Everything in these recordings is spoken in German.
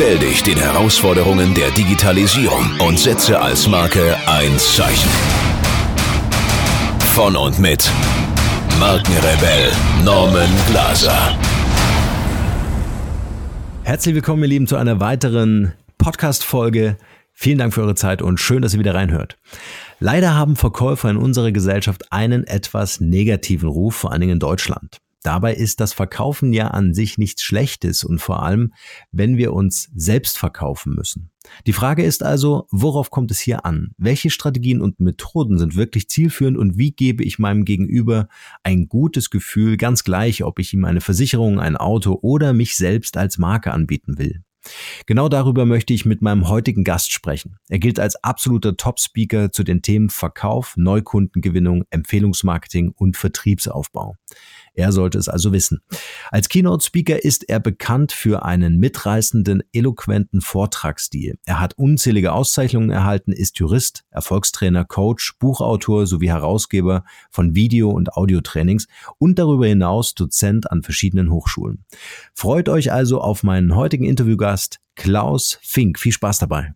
Stell dich den Herausforderungen der Digitalisierung und setze als Marke ein Zeichen. Von und mit Markenrebell Norman Glaser. Herzlich willkommen, ihr Lieben, zu einer weiteren Podcast-Folge. Vielen Dank für eure Zeit und schön, dass ihr wieder reinhört. Leider haben Verkäufer in unserer Gesellschaft einen etwas negativen Ruf, vor allen Dingen in Deutschland. Dabei ist das Verkaufen ja an sich nichts Schlechtes und vor allem, wenn wir uns selbst verkaufen müssen. Die Frage ist also, worauf kommt es hier an? Welche Strategien und Methoden sind wirklich zielführend und wie gebe ich meinem Gegenüber ein gutes Gefühl, ganz gleich, ob ich ihm eine Versicherung, ein Auto oder mich selbst als Marke anbieten will? Genau darüber möchte ich mit meinem heutigen Gast sprechen. Er gilt als absoluter Top-Speaker zu den Themen Verkauf, Neukundengewinnung, Empfehlungsmarketing und Vertriebsaufbau. Er sollte es also wissen. Als Keynote-Speaker ist er bekannt für einen mitreißenden, eloquenten Vortragsstil. Er hat unzählige Auszeichnungen erhalten, ist Jurist, Erfolgstrainer, Coach, Buchautor sowie Herausgeber von Video- und Audiotrainings und darüber hinaus Dozent an verschiedenen Hochschulen. Freut euch also auf meinen heutigen Interviewgast Klaus Fink. Viel Spaß dabei.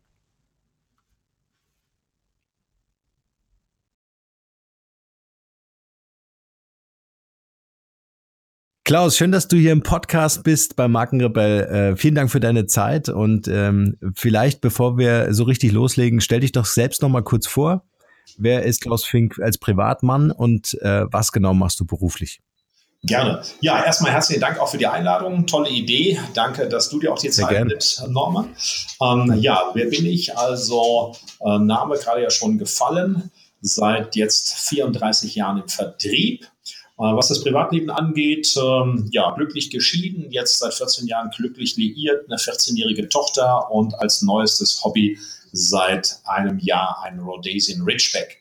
Klaus, schön, dass du hier im Podcast bist bei Markenrebell. Äh, vielen Dank für deine Zeit und ähm, vielleicht, bevor wir so richtig loslegen, stell dich doch selbst noch mal kurz vor. Wer ist Klaus Fink als Privatmann und äh, was genau machst du beruflich? Gerne. Ja, erstmal herzlichen Dank auch für die Einladung. Tolle Idee. Danke, dass du dir auch die Zeit nimmst, Norman. Ähm, ja, wer bin ich? Also, äh, Name gerade ja schon gefallen. Seit jetzt 34 Jahren im Vertrieb was das Privatleben angeht, ähm, ja, glücklich geschieden, jetzt seit 14 Jahren glücklich liiert, eine 14-jährige Tochter und als neuestes Hobby seit einem Jahr ein Rhodesian Ridgeback.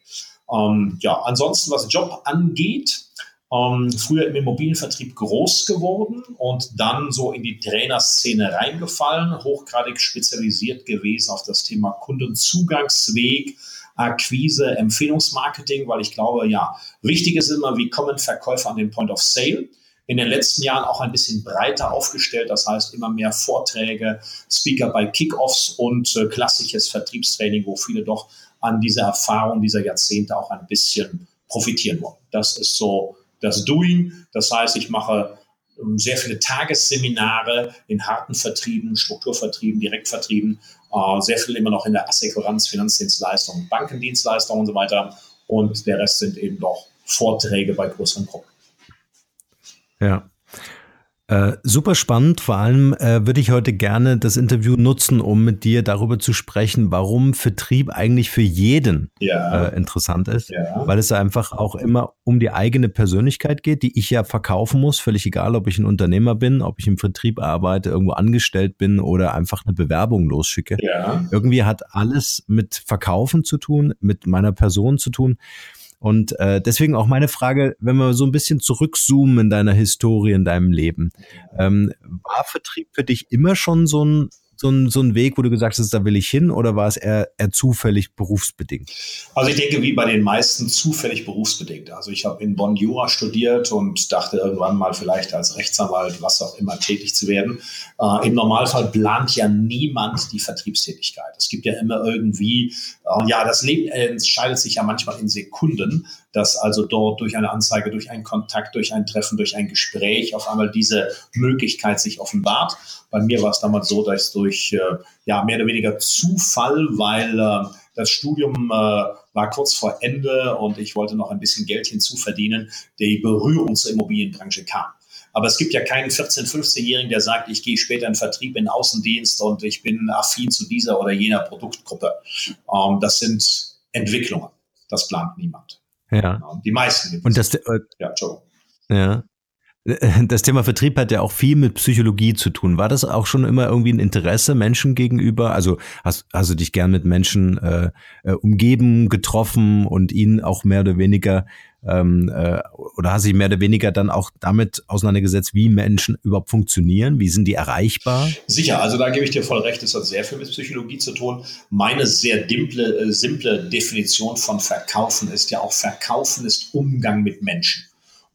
Ähm, ja, ansonsten, was Job angeht, ähm, früher im Immobilienvertrieb groß geworden und dann so in die Trainerszene reingefallen, hochgradig spezialisiert gewesen auf das Thema Kundenzugangsweg, Akquise, Empfehlungsmarketing, weil ich glaube, ja, wichtig ist immer, wie kommen Verkäufer an den Point of Sale in den letzten Jahren auch ein bisschen breiter aufgestellt. Das heißt, immer mehr Vorträge, Speaker bei Kickoffs und äh, klassisches Vertriebstraining, wo viele doch an dieser Erfahrung dieser Jahrzehnte auch ein bisschen profitieren wollen. Das ist so das Doing. Das heißt, ich mache ähm, sehr viele Tagesseminare in harten Vertrieben, Strukturvertrieben, Direktvertrieben, äh, sehr viel immer noch in der Assekuranz, Finanzdienstleistungen, Bankendienstleistungen und so weiter. Und der Rest sind eben doch Vorträge bei größeren Gruppen. Ja. Äh, super spannend. Vor allem äh, würde ich heute gerne das Interview nutzen, um mit dir darüber zu sprechen, warum Vertrieb eigentlich für jeden ja. äh, interessant ist. Ja. Weil es einfach auch immer um die eigene Persönlichkeit geht, die ich ja verkaufen muss. Völlig egal, ob ich ein Unternehmer bin, ob ich im Vertrieb arbeite, irgendwo angestellt bin oder einfach eine Bewerbung losschicke. Ja. Irgendwie hat alles mit Verkaufen zu tun, mit meiner Person zu tun. Und äh, deswegen auch meine Frage, wenn wir so ein bisschen zurückzoomen in deiner Historie, in deinem Leben, ähm, war Vertrieb für dich immer schon so ein so ein, so ein Weg, wo du gesagt hast, da will ich hin oder war es eher, eher zufällig berufsbedingt? Also ich denke, wie bei den meisten zufällig berufsbedingt. Also ich habe in Bonn Jura studiert und dachte irgendwann mal vielleicht als Rechtsanwalt, was auch immer, tätig zu werden. Äh, Im Normalfall plant ja niemand die Vertriebstätigkeit. Es gibt ja immer irgendwie, äh, ja, das Leben entscheidet sich ja manchmal in Sekunden dass also dort durch eine Anzeige, durch einen Kontakt, durch ein Treffen, durch ein Gespräch auf einmal diese Möglichkeit sich offenbart. Bei mir war es damals so, dass durch äh, ja mehr oder weniger Zufall, weil äh, das Studium äh, war kurz vor Ende und ich wollte noch ein bisschen Geld hinzuverdienen, die Berührung zur Immobilienbranche kam. Aber es gibt ja keinen 14-, 15-Jährigen, der sagt, ich gehe später in Vertrieb, in Außendienst und ich bin affin zu dieser oder jener Produktgruppe. Ähm, das sind Entwicklungen. Das plant niemand. Ja. Genau. Die meisten. Und das, äh, ja, Joe. Ja. Das Thema Vertrieb hat ja auch viel mit Psychologie zu tun. War das auch schon immer irgendwie ein Interesse Menschen gegenüber? Also hast, hast du dich gern mit Menschen äh, äh, umgeben, getroffen und ihnen auch mehr oder weniger ähm, äh, oder hast dich mehr oder weniger dann auch damit auseinandergesetzt, wie Menschen überhaupt funktionieren? Wie sind die erreichbar? Sicher, also da gebe ich dir voll recht, es hat sehr viel mit Psychologie zu tun. Meine sehr dimple, äh, simple Definition von Verkaufen ist ja auch Verkaufen ist Umgang mit Menschen.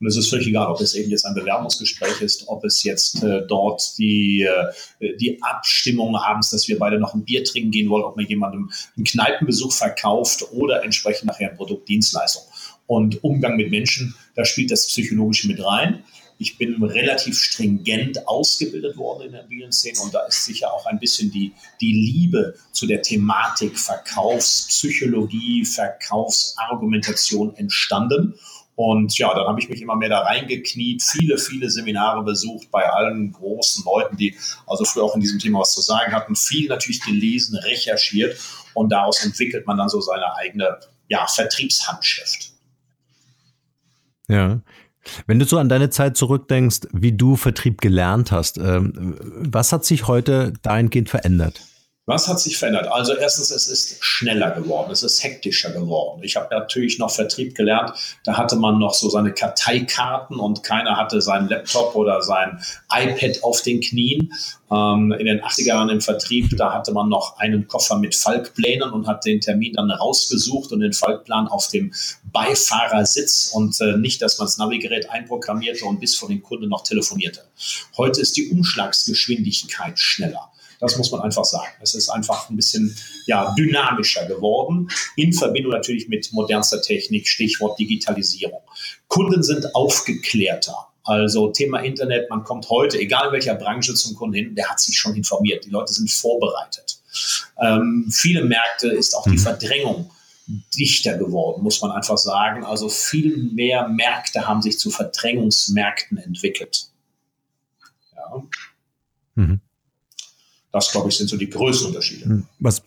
Und es ist völlig egal, ob es eben jetzt ein Bewerbungsgespräch ist, ob es jetzt äh, dort die, äh, die Abstimmung abends, dass wir beide noch ein Bier trinken gehen wollen, ob man jemandem einen Kneipenbesuch verkauft oder entsprechend nachher ein Produktdienstleistung. Und Umgang mit Menschen, da spielt das Psychologische mit rein. Ich bin relativ stringent ausgebildet worden in der Immobilienszene und da ist sicher auch ein bisschen die, die Liebe zu der Thematik Verkaufspsychologie, Verkaufsargumentation entstanden. Und ja, dann habe ich mich immer mehr da reingekniet, viele, viele Seminare besucht bei allen großen Leuten, die also früher auch in diesem Thema was zu sagen hatten, viel natürlich gelesen, recherchiert und daraus entwickelt man dann so seine eigene ja, Vertriebshandschrift. Ja. Wenn du so an deine Zeit zurückdenkst, wie du Vertrieb gelernt hast, ähm, was hat sich heute dahingehend verändert? Was hat sich verändert? Also erstens, es ist schneller geworden, es ist hektischer geworden. Ich habe natürlich noch Vertrieb gelernt, da hatte man noch so seine Karteikarten und keiner hatte seinen Laptop oder sein iPad auf den Knien. Ähm, in den 80er Jahren im Vertrieb, da hatte man noch einen Koffer mit Falkplänen und hat den Termin dann rausgesucht und den Falkplan auf dem Beifahrersitz und äh, nicht, dass man das Navigerät einprogrammierte und bis vor den Kunden noch telefonierte. Heute ist die Umschlagsgeschwindigkeit schneller. Das muss man einfach sagen. Es ist einfach ein bisschen ja, dynamischer geworden, in Verbindung natürlich mit modernster Technik, Stichwort Digitalisierung. Kunden sind aufgeklärter. Also Thema Internet, man kommt heute, egal in welcher Branche zum Kunden hin, der hat sich schon informiert. Die Leute sind vorbereitet. Ähm, viele Märkte ist auch die mhm. Verdrängung dichter geworden, muss man einfach sagen. Also viel mehr Märkte haben sich zu Verdrängungsmärkten entwickelt. Ja. Mhm. Das, glaube ich, sind so die größten Unterschiede. Hm, was,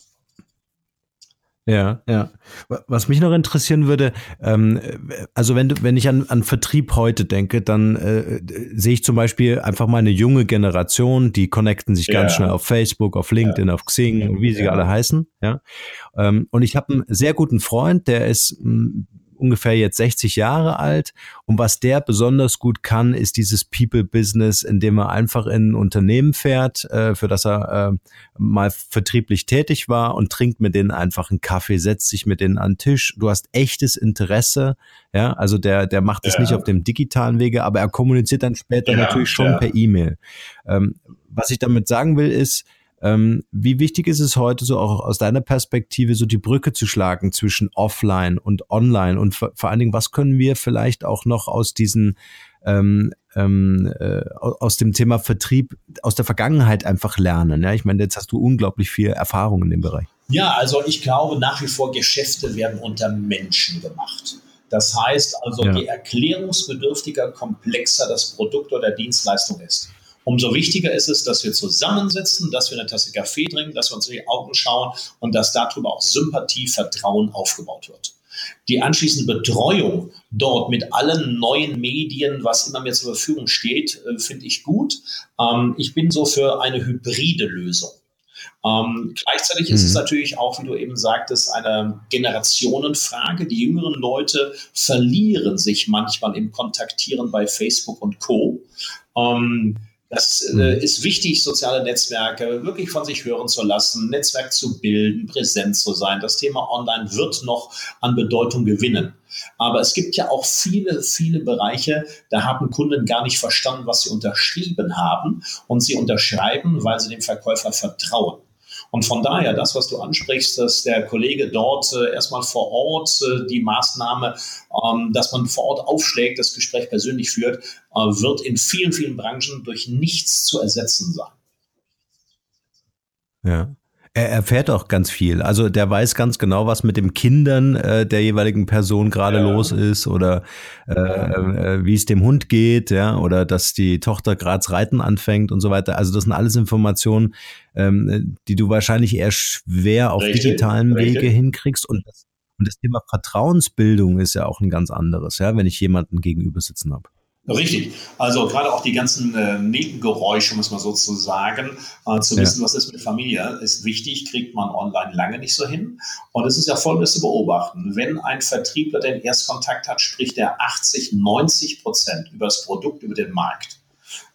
ja, ja. Was mich noch interessieren würde, ähm, also wenn du, wenn ich an, an Vertrieb heute denke, dann äh, sehe ich zum Beispiel einfach mal eine junge Generation, die connecten sich ganz ja. schnell auf Facebook, auf LinkedIn, ja. auf Xing, wie sie ja. alle heißen. Ja. Ähm, und ich habe einen sehr guten Freund, der ist hm, ungefähr jetzt 60 Jahre alt. Und was der besonders gut kann, ist dieses People-Business, indem er einfach in ein Unternehmen fährt, äh, für das er äh, mal vertrieblich tätig war und trinkt mit denen einfach einen Kaffee, setzt sich mit denen an den Tisch. Du hast echtes Interesse. Ja, also der, der macht es ja. nicht auf dem digitalen Wege, aber er kommuniziert dann später ja, natürlich schon ja. per E-Mail. Ähm, was ich damit sagen will, ist, ähm, wie wichtig ist es heute so auch aus deiner Perspektive so die Brücke zu schlagen zwischen Offline und Online und vor, vor allen Dingen, was können wir vielleicht auch noch aus diesen ähm, ähm, äh, aus dem Thema Vertrieb aus der Vergangenheit einfach lernen. Ja, ich meine, jetzt hast du unglaublich viel Erfahrung in dem Bereich. Ja, also ich glaube nach wie vor Geschäfte werden unter Menschen gemacht. Das heißt also, ja. je erklärungsbedürftiger, komplexer das Produkt oder Dienstleistung ist, Umso wichtiger ist es, dass wir zusammensitzen, dass wir eine Tasse Kaffee trinken, dass wir uns in die Augen schauen und dass darüber auch Sympathie, Vertrauen aufgebaut wird. Die anschließende Betreuung dort mit allen neuen Medien, was immer mehr zur Verfügung steht, äh, finde ich gut. Ähm, ich bin so für eine hybride Lösung. Ähm, gleichzeitig mhm. ist es mhm. natürlich auch, wie du eben sagtest, eine Generationenfrage. Die jüngeren Leute verlieren sich manchmal im Kontaktieren bei Facebook und Co. Ähm, das äh, mhm. ist wichtig, soziale Netzwerke wirklich von sich hören zu lassen, Netzwerk zu bilden, präsent zu sein. Das Thema Online wird noch an Bedeutung gewinnen. Aber es gibt ja auch viele, viele Bereiche, da haben Kunden gar nicht verstanden, was sie unterschrieben haben. Und sie unterschreiben, weil sie dem Verkäufer vertrauen. Und von daher, das, was du ansprichst, dass der Kollege dort äh, erstmal vor Ort äh, die Maßnahme, ähm, dass man vor Ort aufschlägt, das Gespräch persönlich führt, äh, wird in vielen, vielen Branchen durch nichts zu ersetzen sein. Ja. Er erfährt auch ganz viel. Also der weiß ganz genau, was mit den Kindern äh, der jeweiligen Person gerade ja. los ist oder äh, äh, wie es dem Hund geht, ja, oder dass die Tochter gerade Reiten anfängt und so weiter. Also das sind alles Informationen, ähm, die du wahrscheinlich eher schwer auf richtig, digitalen richtig. Wege hinkriegst. Und das, und das Thema Vertrauensbildung ist ja auch ein ganz anderes, ja, wenn ich jemanden gegenüber sitzen habe. Richtig. Also gerade auch die ganzen äh, Nebengeräusche, muss man sozusagen, äh, zu wissen, ja. was ist mit Familie, ist wichtig, kriegt man online lange nicht so hin. Und es ist ja folgendes zu beobachten. Wenn ein Vertriebler den Erstkontakt hat, spricht er 80, 90 Prozent über das Produkt, über den Markt.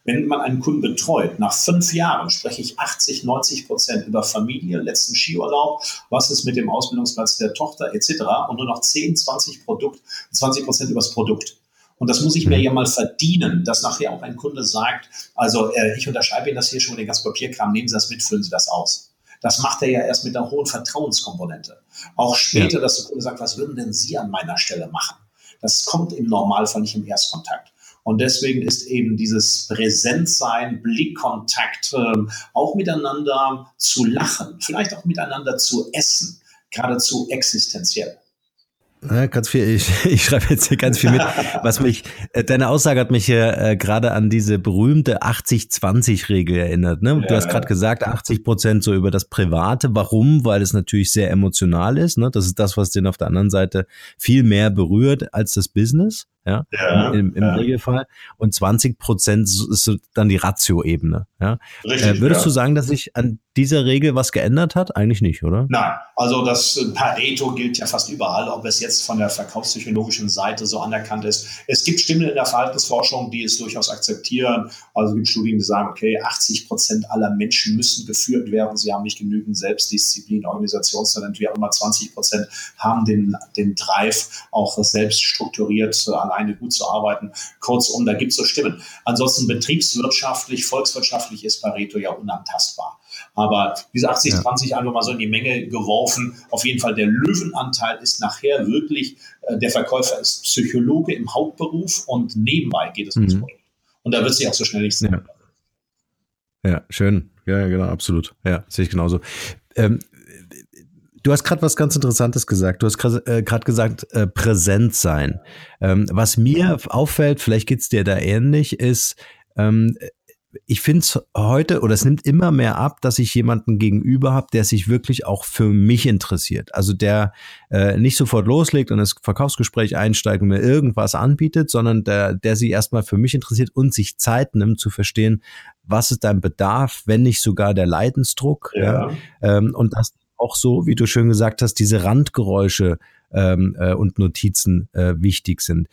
Wenn man einen Kunden betreut, nach fünf Jahren spreche ich 80, 90 Prozent über Familie, letzten Skiurlaub, was ist mit dem Ausbildungsplatz der Tochter etc. und nur noch 10, 20 Produkt, 20 Prozent über das Produkt. Und das muss ich mir mhm. ja mal verdienen, dass nachher auch ein Kunde sagt, also äh, ich unterschreibe Ihnen das hier schon mit dem ganzen Papierkram, nehmen Sie das mit, füllen Sie das aus. Das macht er ja erst mit einer hohen Vertrauenskomponente. Auch später, ja. dass der Kunde sagt, was würden denn Sie an meiner Stelle machen? Das kommt im Normalfall nicht im Erstkontakt. Und deswegen ist eben dieses Präsentsein, Blickkontakt, äh, auch miteinander zu lachen, vielleicht auch miteinander zu essen, geradezu existenziell. Ja, ganz viel. Ich, ich schreibe jetzt hier ganz viel mit. Was mich, äh, deine Aussage hat mich ja äh, gerade an diese berühmte 80-20-Regel erinnert. Ne? Ja, du hast gerade gesagt, 80 Prozent so über das Private. Warum? Weil es natürlich sehr emotional ist. Ne? Das ist das, was den auf der anderen Seite viel mehr berührt als das Business ja, ja im, im ja. Regelfall. Und 20 Prozent ist dann die Ratio-Ebene. Ja? Richtig, äh, würdest ja. du sagen, dass sich an dieser Regel was geändert hat? Eigentlich nicht, oder? Nein, also das Pareto gilt ja fast überall, ob es jetzt von der verkaufspsychologischen Seite so anerkannt ist. Es gibt Stimmen in der Verhaltensforschung, die es durchaus akzeptieren. Also es gibt Studien, die sagen, okay, 80 Prozent aller Menschen müssen geführt werden. Sie haben nicht genügend Selbstdisziplin, Organisationstalent, wie auch immer. 20 Prozent haben den, den Drive, auch selbst strukturiert allein alleine gut zu arbeiten. Kurzum, da gibt es so Stimmen. Ansonsten betriebswirtschaftlich, volkswirtschaftlich ist Pareto ja unantastbar. Aber diese 80-20 ja. einfach mal so in die Menge geworfen. Auf jeden Fall der Löwenanteil ist nachher wirklich, äh, der Verkäufer ist Psychologe im Hauptberuf und nebenbei geht es ums mhm. Produkt. Und da wird sich auch so schnell nichts ja. ja, schön. Ja, genau, absolut. Ja, sehe ich genauso. Ähm, Du hast gerade was ganz Interessantes gesagt. Du hast gerade äh, gesagt, äh, präsent sein. Ähm, was mir auffällt, vielleicht geht's dir da ähnlich, ist, ähm, ich finde es heute oder es nimmt immer mehr ab, dass ich jemanden gegenüber habe, der sich wirklich auch für mich interessiert. Also der äh, nicht sofort loslegt und das Verkaufsgespräch einsteigt und mir irgendwas anbietet, sondern der, der sich erstmal für mich interessiert und sich Zeit nimmt zu verstehen, was ist dein Bedarf, wenn nicht sogar der Leidensdruck. Ja. ja ähm, und das auch so, wie du schön gesagt hast, diese Randgeräusche ähm, äh, und Notizen äh, wichtig sind.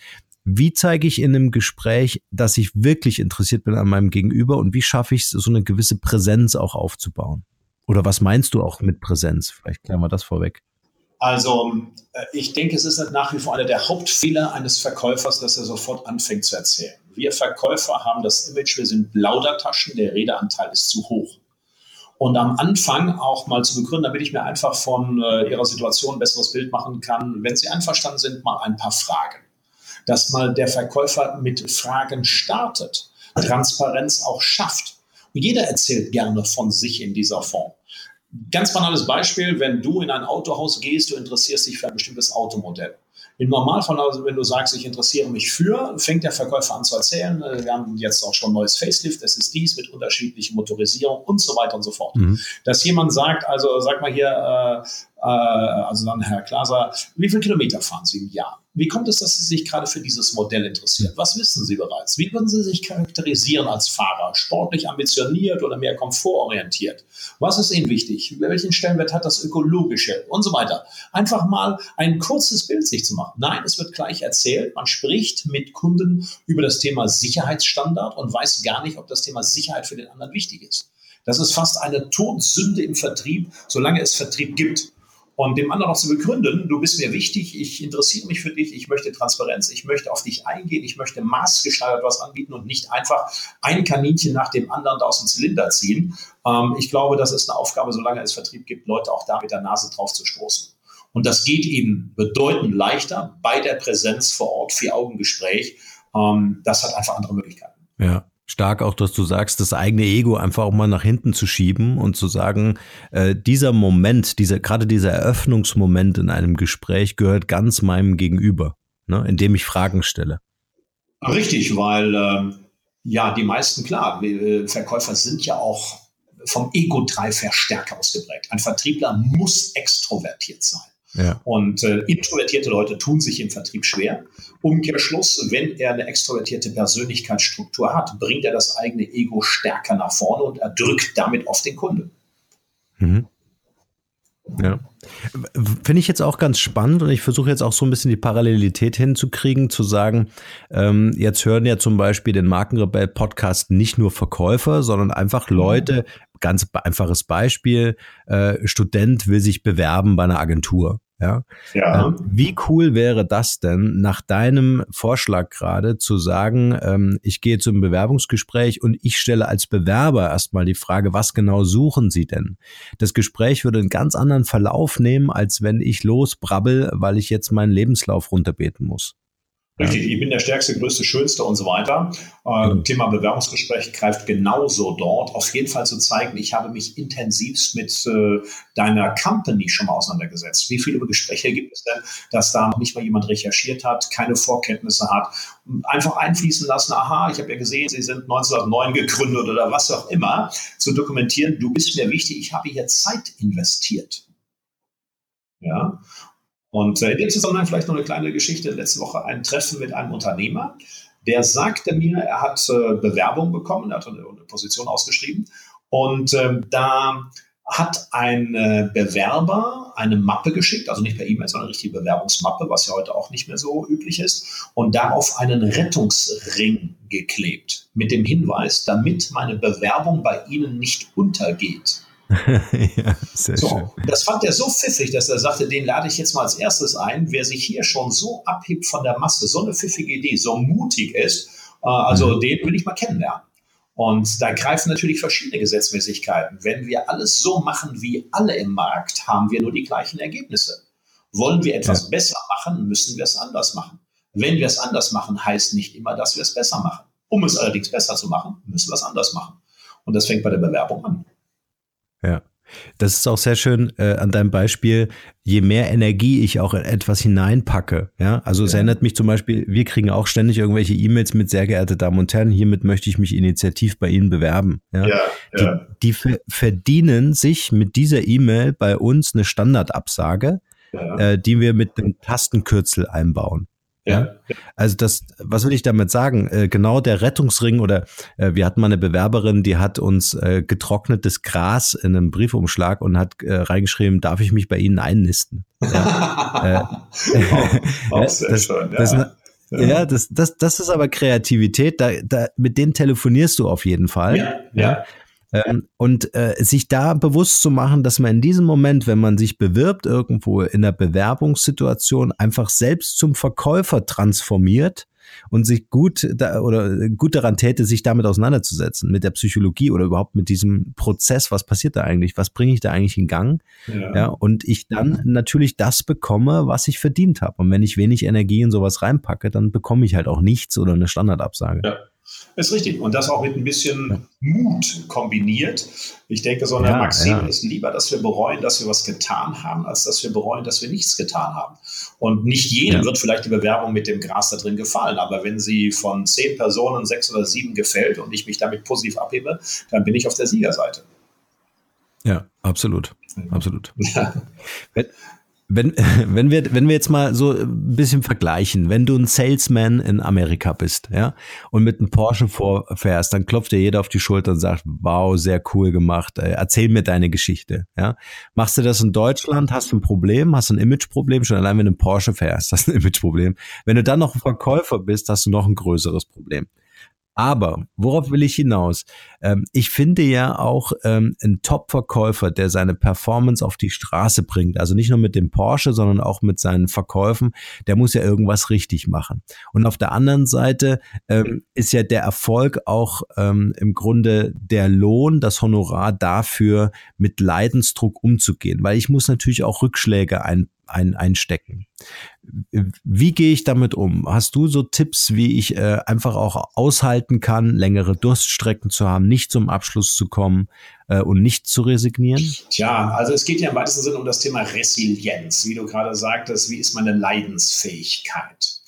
Wie zeige ich in einem Gespräch, dass ich wirklich interessiert bin an meinem Gegenüber und wie schaffe ich es, so eine gewisse Präsenz auch aufzubauen? Oder was meinst du auch mit Präsenz? Vielleicht klären wir das vorweg. Also äh, ich denke, es ist nach wie vor einer der Hauptfehler eines Verkäufers, dass er sofort anfängt zu erzählen. Wir Verkäufer haben das Image, wir sind Plaudertaschen, der Redeanteil ist zu hoch und am Anfang auch mal zu begründen, damit ich mir einfach von äh, Ihrer Situation ein besseres Bild machen kann, wenn Sie einverstanden sind, mal ein paar Fragen. Dass mal der Verkäufer mit Fragen startet, Transparenz auch schafft. Und jeder erzählt gerne von sich in dieser Form. Ganz banales Beispiel, wenn du in ein Autohaus gehst, du interessierst dich für ein bestimmtes Automodell. Im Normalfall, also wenn du sagst, ich interessiere mich für, fängt der Verkäufer an zu erzählen. Äh, wir haben jetzt auch schon neues Facelift, es ist dies mit unterschiedlichen Motorisierung und so weiter und so fort. Mhm. Dass jemand sagt, also sag mal hier, äh, also dann Herr Glaser, wie viele Kilometer fahren Sie im Jahr? Wie kommt es, dass Sie sich gerade für dieses Modell interessieren? Was wissen Sie bereits? Wie würden Sie sich charakterisieren als Fahrer? Sportlich ambitioniert oder mehr komfortorientiert? Was ist Ihnen wichtig? Welchen Stellenwert hat das Ökologische? Und so weiter. Einfach mal ein kurzes Bild sich zu machen. Nein, es wird gleich erzählt. Man spricht mit Kunden über das Thema Sicherheitsstandard und weiß gar nicht, ob das Thema Sicherheit für den anderen wichtig ist. Das ist fast eine Todsünde im Vertrieb, solange es Vertrieb gibt und dem anderen auch zu begründen, du bist mir wichtig, ich interessiere mich für dich, ich möchte Transparenz, ich möchte auf dich eingehen, ich möchte maßgeschneidert was anbieten und nicht einfach ein Kaninchen nach dem anderen da aus dem Zylinder ziehen. Ähm, ich glaube, das ist eine Aufgabe, solange es Vertrieb gibt, Leute auch da mit der Nase drauf zu stoßen. Und das geht eben bedeutend leichter bei der Präsenz vor Ort, Vier-Augen-Gespräch. Ähm, das hat einfach andere Möglichkeiten. Ja stark auch, dass du sagst, das eigene Ego einfach auch mal nach hinten zu schieben und zu sagen, äh, dieser Moment, dieser, gerade dieser Eröffnungsmoment in einem Gespräch gehört ganz meinem Gegenüber, ne, indem ich Fragen stelle. Richtig, weil äh, ja, die meisten, klar, äh, Verkäufer sind ja auch vom Ego-Drive her stärker ausgeprägt. Ein Vertriebler muss extrovertiert sein. Ja. Und äh, introvertierte Leute tun sich im Vertrieb schwer. Umkehrschluss, wenn er eine extrovertierte Persönlichkeitsstruktur hat, bringt er das eigene Ego stärker nach vorne und erdrückt damit auf den Kunden. Mhm. Ja. Finde ich jetzt auch ganz spannend und ich versuche jetzt auch so ein bisschen die Parallelität hinzukriegen, zu sagen, ähm, jetzt hören ja zum Beispiel den Markenrebell Podcast nicht nur Verkäufer, sondern einfach mhm. Leute, ganz einfaches Beispiel, äh, Student will sich bewerben bei einer Agentur. Ja. ja. Ähm, wie cool wäre das denn, nach deinem Vorschlag gerade zu sagen, ähm, ich gehe zum Bewerbungsgespräch und ich stelle als Bewerber erstmal die Frage, was genau suchen Sie denn? Das Gespräch würde einen ganz anderen Verlauf nehmen, als wenn ich losbrabbel, weil ich jetzt meinen Lebenslauf runterbeten muss. Richtig, ich bin der Stärkste, Größte, Schönste und so weiter. Äh, mhm. Thema Bewerbungsgespräch greift genauso dort. Auf jeden Fall zu zeigen, ich habe mich intensivst mit äh, deiner Company schon mal auseinandergesetzt. Wie viele Gespräche gibt es denn, dass da noch nicht mal jemand recherchiert hat, keine Vorkenntnisse hat, einfach einfließen lassen, aha, ich habe ja gesehen, Sie sind 1909 gegründet oder was auch immer, zu dokumentieren, du bist mir wichtig, ich habe hier Zeit investiert. Ja, und äh, in dem Zusammenhang vielleicht noch eine kleine Geschichte. Letzte Woche ein Treffen mit einem Unternehmer, der sagte mir, er hat äh, Bewerbung bekommen, er hat eine, Position ausgeschrieben und ähm, da hat ein äh, Bewerber eine Mappe geschickt, also nicht per E-Mail, sondern eine richtige Bewerbungsmappe, was ja heute auch nicht mehr so üblich ist, und darauf einen Rettungsring geklebt mit dem Hinweis, damit meine Bewerbung bei Ihnen nicht untergeht. ja, sehr so, schön. Das fand er so pfiffig, dass er sagte, den lade ich jetzt mal als erstes ein. Wer sich hier schon so abhebt von der Masse, so eine pfiffige Idee, so mutig ist, äh, also mhm. den will ich mal kennenlernen. Und da greifen natürlich verschiedene Gesetzmäßigkeiten. Wenn wir alles so machen wie alle im Markt, haben wir nur die gleichen Ergebnisse. Wollen wir etwas ja. besser machen, müssen wir es anders machen. Wenn wir es anders machen, heißt nicht immer, dass wir es besser machen. Um es allerdings besser zu machen, müssen wir es anders machen. Und das fängt bei der Bewerbung an. Ja. Das ist auch sehr schön äh, an deinem Beispiel, je mehr Energie ich auch in etwas hineinpacke. Ja, also ja. es erinnert mich zum Beispiel, wir kriegen auch ständig irgendwelche E-Mails mit sehr geehrte Damen und Herren, hiermit möchte ich mich initiativ bei Ihnen bewerben. Ja, ja, ja. Die, die verdienen sich mit dieser E-Mail bei uns eine Standardabsage, äh, die wir mit einem Tastenkürzel einbauen. Ja. Also das, was will ich damit sagen? Äh, genau der Rettungsring oder äh, wir hatten mal eine Bewerberin, die hat uns äh, getrocknetes Gras in einem Briefumschlag und hat reingeschrieben, darf ich mich bei Ihnen einnisten? Ja, auch, auch sehr das, schön, ja. Das, ja, das, das, das ist aber Kreativität. Da, da, mit denen telefonierst du auf jeden Fall. Ja, ja. Ähm, und äh, sich da bewusst zu machen, dass man in diesem Moment, wenn man sich bewirbt irgendwo in der Bewerbungssituation, einfach selbst zum Verkäufer transformiert und sich gut da, oder gut daran täte, sich damit auseinanderzusetzen, mit der Psychologie oder überhaupt mit diesem Prozess, was passiert da eigentlich, was bringe ich da eigentlich in Gang? Ja. ja. und ich dann natürlich das bekomme, was ich verdient habe. Und wenn ich wenig Energie in sowas reinpacke, dann bekomme ich halt auch nichts oder eine Standardabsage. Ja. Ist richtig. Und das auch mit ein bisschen Mut kombiniert. Ich denke, so eine ja, Maxime ja. ist lieber, dass wir bereuen, dass wir was getan haben, als dass wir bereuen, dass wir nichts getan haben. Und nicht jedem ja. wird vielleicht die Bewerbung mit dem Gras da drin gefallen. Aber wenn sie von zehn Personen sechs oder sieben gefällt und ich mich damit positiv abhebe, dann bin ich auf der Siegerseite. Ja, absolut. Absolut. Ja. Wenn, wenn, wir, wenn wir jetzt mal so ein bisschen vergleichen, wenn du ein Salesman in Amerika bist, ja, und mit einem Porsche vorfährst, dann klopft dir jeder auf die Schulter und sagt, wow, sehr cool gemacht, äh, erzähl mir deine Geschichte, ja. Machst du das in Deutschland, hast du ein Problem, hast du ein Imageproblem, schon allein wenn du einen Porsche fährst, hast du ein Imageproblem. Wenn du dann noch ein Verkäufer bist, hast du noch ein größeres Problem. Aber worauf will ich hinaus? Ähm, ich finde ja auch ähm, ein Top-Verkäufer, der seine Performance auf die Straße bringt, also nicht nur mit dem Porsche, sondern auch mit seinen Verkäufen, der muss ja irgendwas richtig machen. Und auf der anderen Seite ähm, ist ja der Erfolg auch ähm, im Grunde der Lohn, das Honorar dafür, mit Leidensdruck umzugehen, weil ich muss natürlich auch Rückschläge ein, ein, einstecken. Wie gehe ich damit um? Hast du so Tipps, wie ich äh, einfach auch aushalten kann, längere Durststrecken zu haben, nicht zum Abschluss zu kommen äh, und nicht zu resignieren? Tja, also es geht ja im weitesten Sinne um das Thema Resilienz, wie du gerade sagtest, wie ist meine Leidensfähigkeit?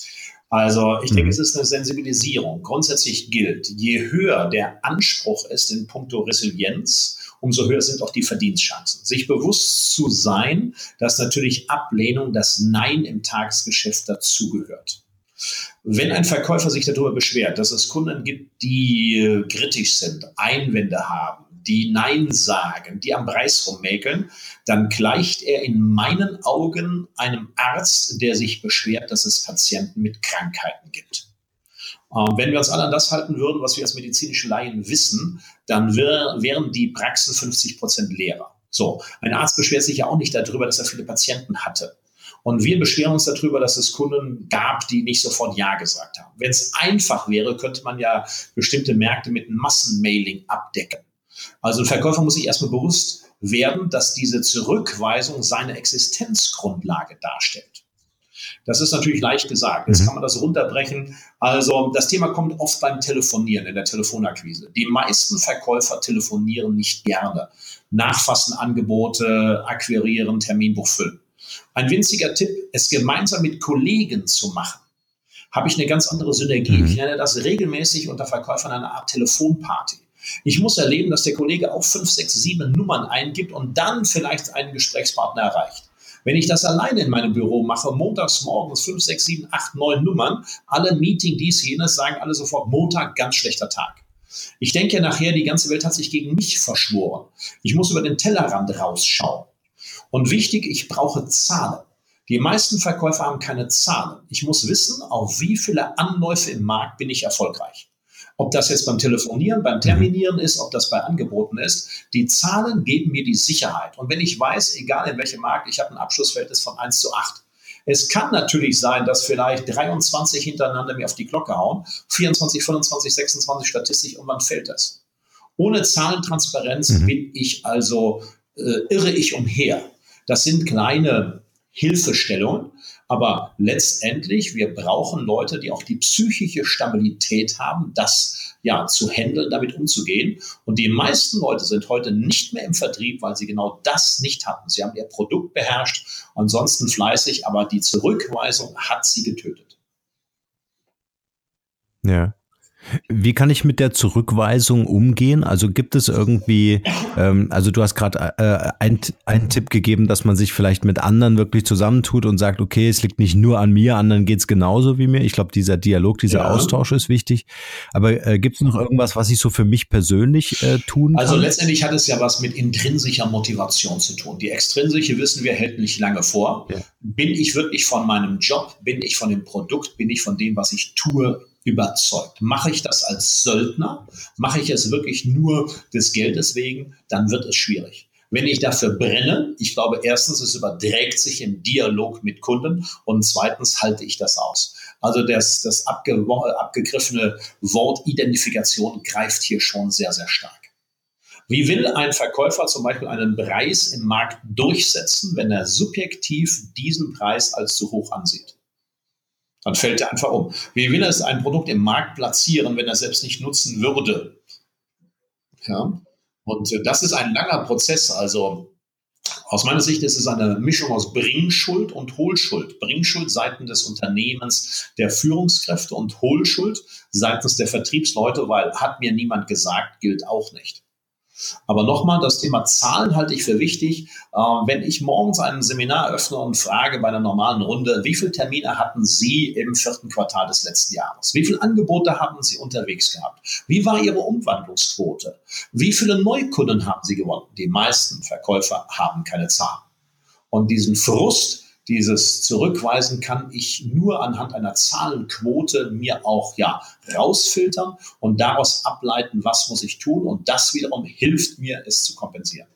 Also ich denke, mhm. es ist eine Sensibilisierung. Grundsätzlich gilt, je höher der Anspruch ist in puncto Resilienz, umso höher sind auch die Verdienstchancen. Sich bewusst zu sein, dass natürlich Ablehnung, das Nein im Tagesgeschäft dazugehört. Wenn ein Verkäufer sich darüber beschwert, dass es Kunden gibt, die äh, kritisch sind, Einwände haben, die Nein sagen, die am Preis rummäkeln, dann gleicht er in meinen Augen einem Arzt, der sich beschwert, dass es Patienten mit Krankheiten gibt. Ähm, wenn wir uns alle an das halten würden, was wir als medizinische Laien wissen, dann wär, wären die Praxen 50 Prozent leerer. So, ein Arzt beschwert sich ja auch nicht darüber, dass er viele Patienten hatte. Und wir beschweren uns darüber, dass es Kunden gab, die nicht sofort Ja gesagt haben. Wenn es einfach wäre, könnte man ja bestimmte Märkte mit Massenmailing abdecken. Also ein Verkäufer muss sich erstmal bewusst werden, dass diese Zurückweisung seine Existenzgrundlage darstellt. Das ist natürlich leicht gesagt. Jetzt mhm. kann man das runterbrechen. Also das Thema kommt oft beim Telefonieren, in der Telefonakquise. Die meisten Verkäufer telefonieren nicht gerne. Nachfassen Angebote, akquirieren, Terminbuch füllen. Ein winziger Tipp, es gemeinsam mit Kollegen zu machen, habe ich eine ganz andere Synergie. Mhm. Ich nenne das regelmäßig unter Verkäufern eine Art Telefonparty. Ich muss erleben, dass der Kollege auch fünf, sechs, sieben Nummern eingibt und dann vielleicht einen Gesprächspartner erreicht. Wenn ich das alleine in meinem Büro mache, montags morgens 5, 6, 7, 8, 9 Nummern, alle Meeting, dies, jenes, sagen alle sofort Montag, ganz schlechter Tag. Ich denke nachher, die ganze Welt hat sich gegen mich verschworen. Ich muss über den Tellerrand rausschauen. Und wichtig, ich brauche Zahlen. Die meisten Verkäufer haben keine Zahlen. Ich muss wissen, auf wie viele Anläufe im Markt bin ich erfolgreich. Ob das jetzt beim Telefonieren, beim Terminieren ist, ob das bei Angeboten ist, die Zahlen geben mir die Sicherheit. Und wenn ich weiß, egal in welchem Markt, ich habe ein Abschlussverhältnis von 1 zu 8. Es kann natürlich sein, dass vielleicht 23 hintereinander mir auf die Glocke hauen, 24, 25, 26 statistisch, irgendwann fällt das. Ohne Zahlentransparenz mhm. bin ich also, äh, irre ich umher. Das sind kleine Hilfestellungen, aber letztendlich, wir brauchen Leute, die auch die psychische Stabilität haben, das ja zu handeln, damit umzugehen. Und die meisten Leute sind heute nicht mehr im Vertrieb, weil sie genau das nicht hatten. Sie haben ihr Produkt beherrscht, ansonsten fleißig, aber die Zurückweisung hat sie getötet. Ja. Wie kann ich mit der Zurückweisung umgehen? Also gibt es irgendwie, ähm, also du hast gerade äh, einen Tipp gegeben, dass man sich vielleicht mit anderen wirklich zusammentut und sagt, okay, es liegt nicht nur an mir, anderen geht's genauso wie mir. Ich glaube, dieser Dialog, dieser ja. Austausch ist wichtig. Aber äh, gibt es noch irgendwas, was ich so für mich persönlich äh, tun also kann? Also letztendlich hat es ja was mit intrinsischer Motivation zu tun. Die extrinsische, wissen wir, hält nicht lange vor. Ja. Bin ich wirklich von meinem Job, bin ich von dem Produkt, bin ich von dem, was ich tue, überzeugt. Mache ich das als Söldner, mache ich es wirklich nur des Geldes wegen, dann wird es schwierig. Wenn ich dafür brenne, ich glaube, erstens, es überträgt sich im Dialog mit Kunden und zweitens halte ich das aus. Also das, das abge, abgegriffene Wort Identifikation greift hier schon sehr, sehr stark. Wie will ein Verkäufer zum Beispiel einen Preis im Markt durchsetzen, wenn er subjektiv diesen Preis als zu hoch ansieht? Dann fällt er einfach um. Wie will er ein Produkt im Markt platzieren, wenn er selbst nicht nutzen würde? Ja. Und äh, das ist ein langer Prozess. Also aus meiner Sicht ist es eine Mischung aus Bringschuld und Hohlschuld. Bringschuld seitens des Unternehmens der Führungskräfte und Hohlschuld seitens der Vertriebsleute, weil hat mir niemand gesagt, gilt auch nicht. Aber nochmal, das Thema Zahlen halte ich für wichtig. Äh, wenn ich morgens ein Seminar öffne und frage bei einer normalen Runde, wie viele Termine hatten Sie im vierten Quartal des letzten Jahres? Wie viele Angebote haben Sie unterwegs gehabt? Wie war Ihre Umwandlungsquote? Wie viele Neukunden haben Sie gewonnen? Die meisten Verkäufer haben keine Zahlen. Und diesen Frust, dieses Zurückweisen kann ich nur anhand einer Zahlenquote mir auch ja rausfiltern und daraus ableiten, was muss ich tun und das wiederum hilft mir, es zu kompensieren.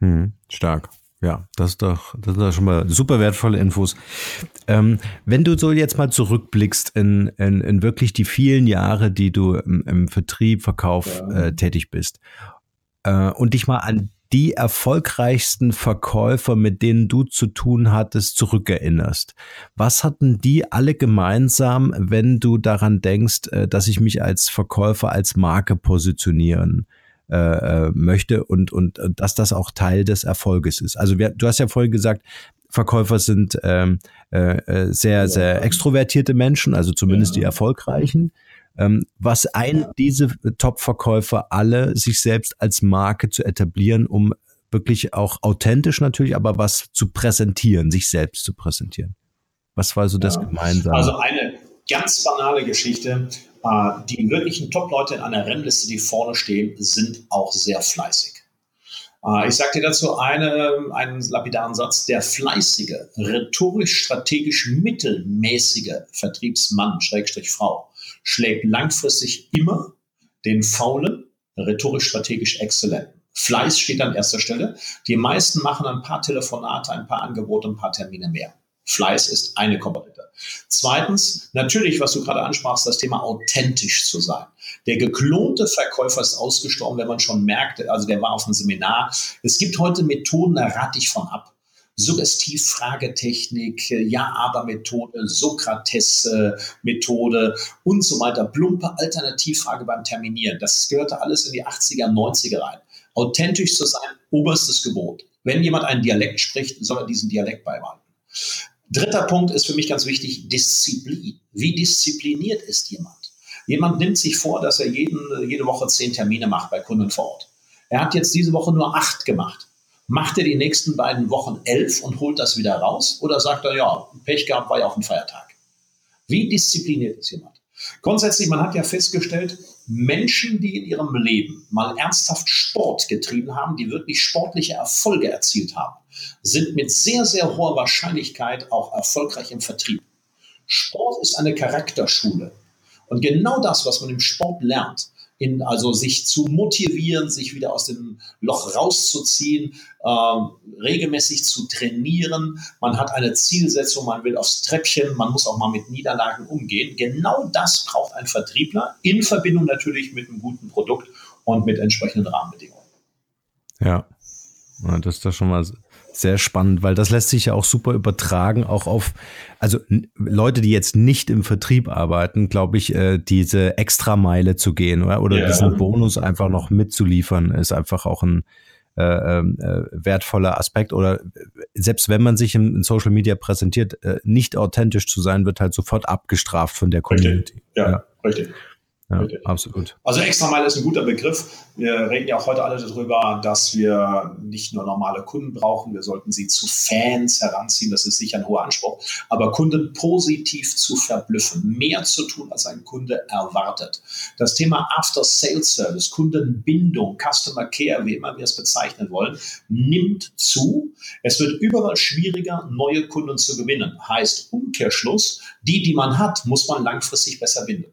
Hm, stark. Ja, das ist doch, das sind doch schon mal super wertvolle Infos. Ähm, wenn du so jetzt mal zurückblickst in, in, in wirklich die vielen Jahre, die du im, im Vertrieb, Verkauf ja. äh, tätig bist äh, und dich mal an die erfolgreichsten Verkäufer, mit denen du zu tun hattest, zurückerinnerst. Was hatten die alle gemeinsam, wenn du daran denkst, äh, dass ich mich als Verkäufer, als Marke positionieren äh, äh, möchte und, und dass das auch Teil des Erfolges ist? Also wir, du hast ja vorhin gesagt, Verkäufer sind ähm, äh, sehr, sehr extrovertierte Menschen, also zumindest die erfolgreichen was ein diese Top-Verkäufer alle, sich selbst als Marke zu etablieren, um wirklich auch authentisch natürlich, aber was zu präsentieren, sich selbst zu präsentieren. Was war so das ja. Gemeinsame? Also eine ganz banale Geschichte. Äh, die wirklichen Top-Leute in einer Rennliste, die vorne stehen, sind auch sehr fleißig. Äh, ich sage dir dazu eine, einen lapidaren Satz. Der fleißige, rhetorisch-strategisch mittelmäßige Vertriebsmann, Schrägstrich Frau, schlägt langfristig immer den faulen, rhetorisch-strategisch exzellenten. Fleiß steht an erster Stelle. Die meisten machen ein paar Telefonate, ein paar Angebote, ein paar Termine mehr. Fleiß ist eine Komponente. Zweitens, natürlich, was du gerade ansprachst, das Thema authentisch zu sein. Der geklonte Verkäufer ist ausgestorben, wenn man schon merkt, also der war auf einem Seminar. Es gibt heute Methoden, da rate ich von ab. Suggestiv-Fragetechnik, Ja-Aber-Methode, Sokrates-Methode und so weiter. Plumpe Alternativfrage beim Terminieren. Das gehörte alles in die 80er, 90er rein. Authentisch zu sein, oberstes Gebot. Wenn jemand einen Dialekt spricht, soll er diesen Dialekt beibehalten. Dritter Punkt ist für mich ganz wichtig, Disziplin. Wie diszipliniert ist jemand? Jemand nimmt sich vor, dass er jeden, jede Woche zehn Termine macht bei Kunden vor Ort. Er hat jetzt diese Woche nur acht gemacht. Macht er die nächsten beiden Wochen elf und holt das wieder raus? Oder sagt er, ja, Pech gehabt, war ja auch ein Feiertag? Wie diszipliniert ist jemand? Grundsätzlich, man hat ja festgestellt, Menschen, die in ihrem Leben mal ernsthaft Sport getrieben haben, die wirklich sportliche Erfolge erzielt haben, sind mit sehr, sehr hoher Wahrscheinlichkeit auch erfolgreich im Vertrieb. Sport ist eine Charakterschule. Und genau das, was man im Sport lernt, in, also sich zu motivieren, sich wieder aus dem Loch rauszuziehen, äh, regelmäßig zu trainieren. Man hat eine Zielsetzung, man will aufs Treppchen, man muss auch mal mit Niederlagen umgehen. Genau das braucht ein Vertriebler in Verbindung natürlich mit einem guten Produkt und mit entsprechenden Rahmenbedingungen. Ja, das ist doch schon mal sehr spannend, weil das lässt sich ja auch super übertragen, auch auf, also Leute, die jetzt nicht im Vertrieb arbeiten, glaube ich, äh, diese Extrameile zu gehen oder, oder ja. diesen Bonus einfach noch mitzuliefern, ist einfach auch ein äh, ähm, äh, wertvoller Aspekt. Oder selbst wenn man sich in, in Social Media präsentiert, äh, nicht authentisch zu sein, wird halt sofort abgestraft von der Community. Richtig. Ja, ja, richtig. Ja, absolut. Also extra mal ist ein guter Begriff. Wir reden ja auch heute alle darüber, dass wir nicht nur normale Kunden brauchen, wir sollten sie zu Fans heranziehen. Das ist sicher ein hoher Anspruch. Aber Kunden positiv zu verblüffen, mehr zu tun, als ein Kunde erwartet. Das Thema After-Sales-Service, Kundenbindung, Customer Care, wie immer wir es bezeichnen wollen, nimmt zu. Es wird überall schwieriger, neue Kunden zu gewinnen. Heißt Umkehrschluss, die, die man hat, muss man langfristig besser binden.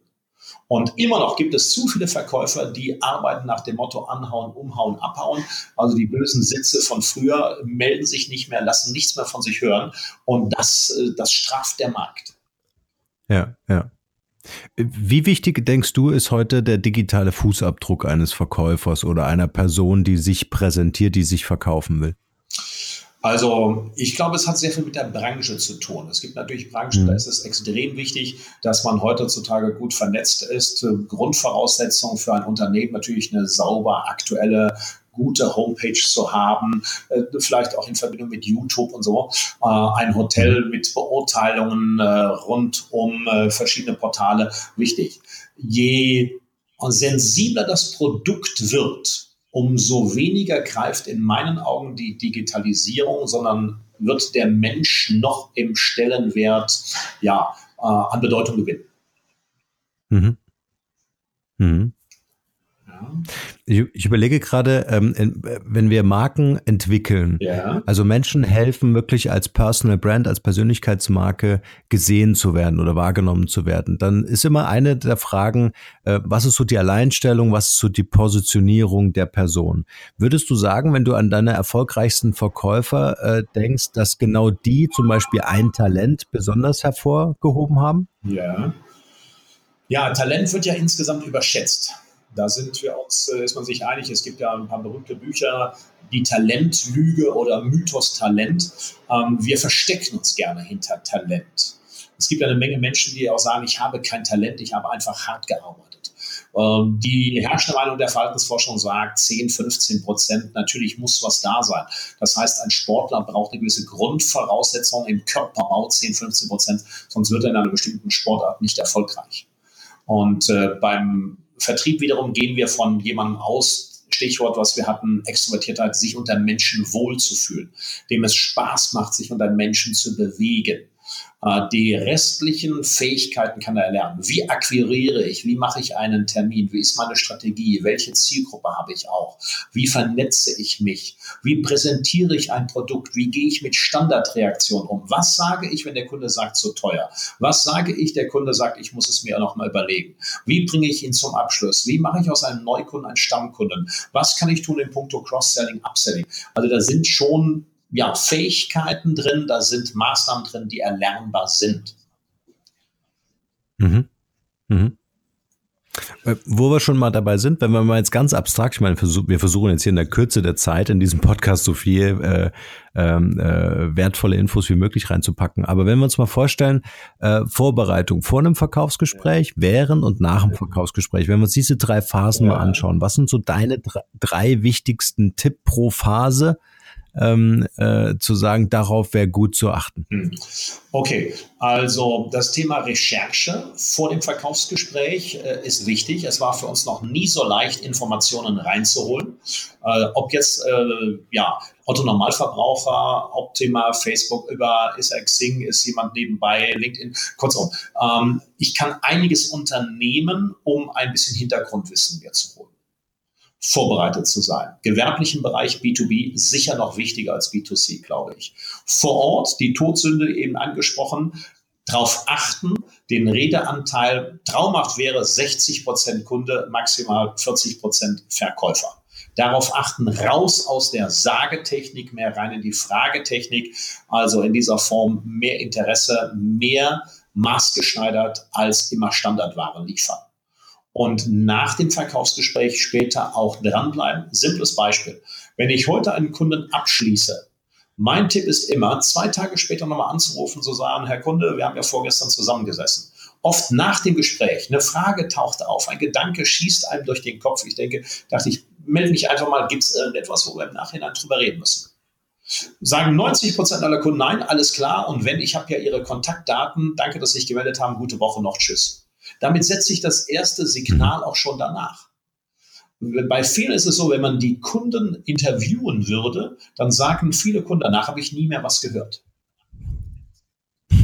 Und immer noch gibt es zu viele Verkäufer, die arbeiten nach dem Motto anhauen, umhauen, abhauen. Also die bösen Sitze von früher melden sich nicht mehr, lassen nichts mehr von sich hören. Und das, äh, das straft der Markt. Ja, ja. Wie wichtig denkst du, ist heute der digitale Fußabdruck eines Verkäufers oder einer Person, die sich präsentiert, die sich verkaufen will? Also ich glaube, es hat sehr viel mit der Branche zu tun. Es gibt natürlich Branchen, mhm. da ist es extrem wichtig, dass man heutzutage gut vernetzt ist. Grundvoraussetzung für ein Unternehmen natürlich eine sauber aktuelle gute Homepage zu haben, äh, vielleicht auch in Verbindung mit YouTube und so, äh, ein Hotel mhm. mit Beurteilungen äh, rund um verschiedene Portale wichtig. Je sensibler das Produkt wird, umso weniger greift in meinen Augen die Digitalisierung, sondern wird der Mensch noch im Stellenwert ja, äh, an Bedeutung gewinnen. Mhm. Mhm. Ich, ich, überlege gerade, ähm, wenn wir Marken entwickeln, ja. also Menschen helfen wirklich als Personal Brand, als Persönlichkeitsmarke gesehen zu werden oder wahrgenommen zu werden, dann ist immer eine der Fragen, äh, was ist so die Alleinstellung, was ist so die Positionierung der Person? Würdest du sagen, wenn du an deine erfolgreichsten Verkäufer äh, denkst, dass genau die zum Beispiel ein Talent besonders hervorgehoben haben? Ja. Ja, Talent wird ja insgesamt überschätzt. Da sind wir uns, äh, ist man sich einig, es gibt ja ein paar berühmte Bücher, die Talentlüge oder Mythos Talent. Ähm, wir verstecken uns gerne hinter Talent. Es gibt eine Menge Menschen, die auch sagen, ich habe kein Talent, ich habe einfach hart gearbeitet. Ähm, die herrschende Meinung der Verhaltensforschung sagt 10, 15 Prozent. Natürlich muss was da sein. Das heißt, ein Sportler braucht eine gewisse Grundvoraussetzung im Körperbau, 10, 15 Prozent, sonst wird er in einer bestimmten Sportart nicht erfolgreich. Und äh, beim Vertrieb wiederum gehen wir von jemandem aus, Stichwort, was wir hatten, Extrovertiertheit, sich unter Menschen wohlzufühlen, dem es Spaß macht, sich unter Menschen zu bewegen. Äh, die restlichen Fähigkeiten kann er erlernen. Wie akquiriere ich? Wie mache ich einen Termin? Wie ist meine Strategie? Welche Zielgruppe habe ich auch? Wie vernetze ich mich? Wie präsentiere ich ein Produkt? Wie gehe ich mit Standardreaktionen um? Was sage ich, wenn der Kunde sagt, zu teuer? Was sage ich, der Kunde sagt, ich muss es mir noch mal überlegen? Wie bringe ich ihn zum Abschluss? Wie mache ich aus einem Neukunden einen Stammkunden? Was kann ich tun in puncto Cross-Selling, Upselling? Also da sind schon ja, Fähigkeiten drin, da sind Maßnahmen drin, die erlernbar sind. Mhm. Mhm. Äh, wo wir schon mal dabei sind, wenn wir mal jetzt ganz abstrakt, ich meine, wir versuchen jetzt hier in der Kürze der Zeit in diesem Podcast so viel äh, ähm, äh, wertvolle Infos wie möglich reinzupacken. Aber wenn wir uns mal vorstellen, äh, Vorbereitung vor einem Verkaufsgespräch, während und nach dem Verkaufsgespräch, wenn wir uns diese drei Phasen ja. mal anschauen, was sind so deine drei wichtigsten Tipp pro Phase, ähm, äh, zu sagen, darauf wäre gut zu achten? Hm. Okay, also das Thema Recherche vor dem Verkaufsgespräch äh, ist wichtig. Es war für uns noch nie so leicht, Informationen reinzuholen. Äh, ob jetzt äh, ja, Otto Normalverbraucher, Optima, Facebook über ist er Xing, ist jemand nebenbei, LinkedIn, kurzum. Ähm, ich kann einiges unternehmen, um ein bisschen Hintergrundwissen mir zu holen vorbereitet zu sein. Gewerblichen Bereich B2B sicher noch wichtiger als B2C, glaube ich. Vor Ort, die Todsünde eben angesprochen, darauf achten, den Redeanteil traumhaft wäre 60 Prozent Kunde, maximal 40 Prozent Verkäufer. Darauf achten, raus aus der Sagetechnik, mehr rein in die Fragetechnik, also in dieser Form mehr Interesse, mehr maßgeschneidert als immer Standardware liefern und nach dem Verkaufsgespräch später auch dranbleiben. Simples Beispiel. Wenn ich heute einen Kunden abschließe, mein Tipp ist immer, zwei Tage später nochmal anzurufen, zu sagen, Herr Kunde, wir haben ja vorgestern zusammengesessen. Oft nach dem Gespräch, eine Frage taucht auf, ein Gedanke schießt einem durch den Kopf. Ich denke, dachte ich, melde mich einfach mal, gibt es irgendetwas, wo wir im Nachhinein drüber reden müssen? Sagen 90 Prozent aller Kunden nein, alles klar. Und wenn, ich habe ja Ihre Kontaktdaten, danke, dass Sie sich gemeldet haben, gute Woche noch, tschüss. Damit setze ich das erste Signal auch schon danach. Bei vielen ist es so, wenn man die Kunden interviewen würde, dann sagen viele Kunden, danach habe ich nie mehr was gehört.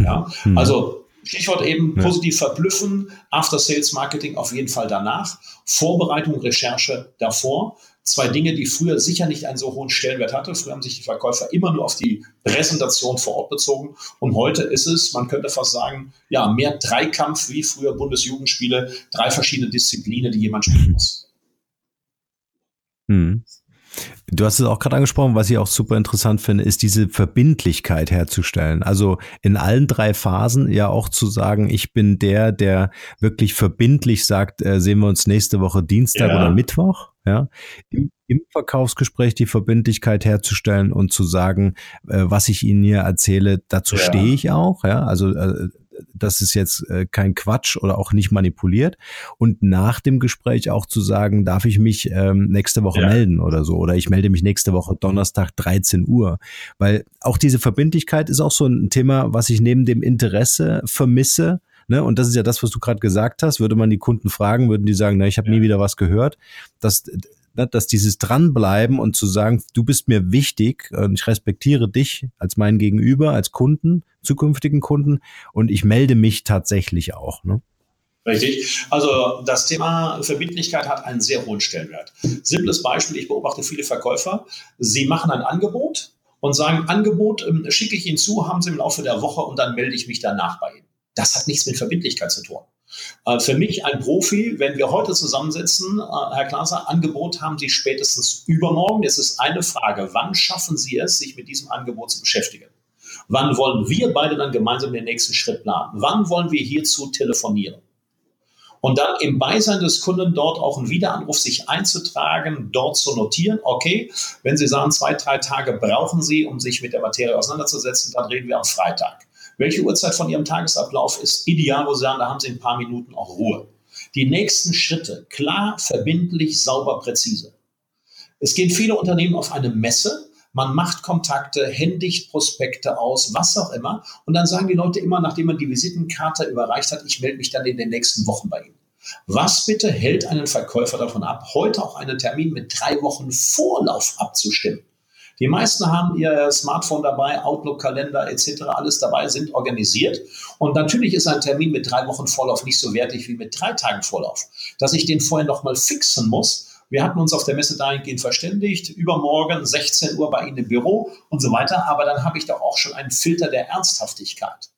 Ja, hm. also Stichwort eben positiv verblüffen, After Sales Marketing auf jeden Fall danach, Vorbereitung, Recherche davor zwei Dinge, die früher sicher nicht einen so hohen Stellenwert hatte. Früher haben sich die Verkäufer immer nur auf die Präsentation vor Ort bezogen. Und heute ist es, man könnte fast sagen, ja, mehr Dreikampf wie früher Bundesjugendspiele, drei verschiedene Disziplinen, die jemand spielen muss. Hm. Du hast es auch gerade angesprochen, was ich auch super interessant finde, ist diese Verbindlichkeit herzustellen. Also in allen drei Phasen ja auch zu sagen, ich bin der, der wirklich verbindlich sagt, äh, sehen wir uns nächste Woche Dienstag ja. oder Mittwoch. Ja, im, im, Verkaufsgespräch die Verbindlichkeit herzustellen und zu sagen, äh, was ich Ihnen hier erzähle, dazu ja. stehe ich auch. Ja, also äh, das ist jetzt äh, kein Quatsch oder auch nicht manipuliert. Und nach dem Gespräch auch zu sagen, darf ich mich ähm, nächste Woche ja. melden oder so. Oder ich melde mich nächste Woche Donnerstag 13 Uhr. Weil auch diese Verbindlichkeit ist auch so ein Thema, was ich neben dem Interesse vermisse Ne? Und das ist ja das, was du gerade gesagt hast. Würde man die Kunden fragen, würden die sagen, na, ich habe nie wieder was gehört. Das, dass dieses Dranbleiben und zu sagen, du bist mir wichtig und ich respektiere dich als mein Gegenüber, als Kunden, zukünftigen Kunden und ich melde mich tatsächlich auch. Ne? Richtig. Also das Thema Verbindlichkeit hat einen sehr hohen Stellenwert. Simples Beispiel, ich beobachte viele Verkäufer. Sie machen ein Angebot und sagen, Angebot ähm, schicke ich Ihnen zu, haben Sie im Laufe der Woche und dann melde ich mich danach bei Ihnen. Das hat nichts mit Verbindlichkeit zu tun. Äh, für mich ein Profi, wenn wir heute zusammensetzen, äh, Herr Glaser, Angebot haben Sie spätestens übermorgen. Es ist eine Frage, wann schaffen Sie es, sich mit diesem Angebot zu beschäftigen? Wann wollen wir beide dann gemeinsam den nächsten Schritt planen? Wann wollen wir hierzu telefonieren? Und dann im Beisein des Kunden dort auch einen Wiederanruf sich einzutragen, dort zu notieren, okay, wenn Sie sagen, zwei, drei Tage brauchen Sie, um sich mit der Materie auseinanderzusetzen, dann reden wir am Freitag. Welche Uhrzeit von Ihrem Tagesablauf ist ideal, wo Sie sagen, da haben Sie ein paar Minuten auch Ruhe. Die nächsten Schritte, klar, verbindlich, sauber, präzise. Es gehen viele Unternehmen auf eine Messe, man macht Kontakte, händigt Prospekte aus, was auch immer. Und dann sagen die Leute immer, nachdem man die Visitenkarte überreicht hat, ich melde mich dann in den nächsten Wochen bei Ihnen. Was bitte hält einen Verkäufer davon ab, heute auch einen Termin mit drei Wochen Vorlauf abzustimmen? Die meisten haben ihr Smartphone dabei, Outlook-Kalender etc. alles dabei, sind organisiert. Und natürlich ist ein Termin mit drei Wochen Vorlauf nicht so wertig wie mit drei Tagen Vorlauf. Dass ich den vorher nochmal fixen muss, wir hatten uns auf der Messe dahingehend verständigt, übermorgen 16 Uhr bei Ihnen im Büro und so weiter. Aber dann habe ich doch auch schon einen Filter der Ernsthaftigkeit.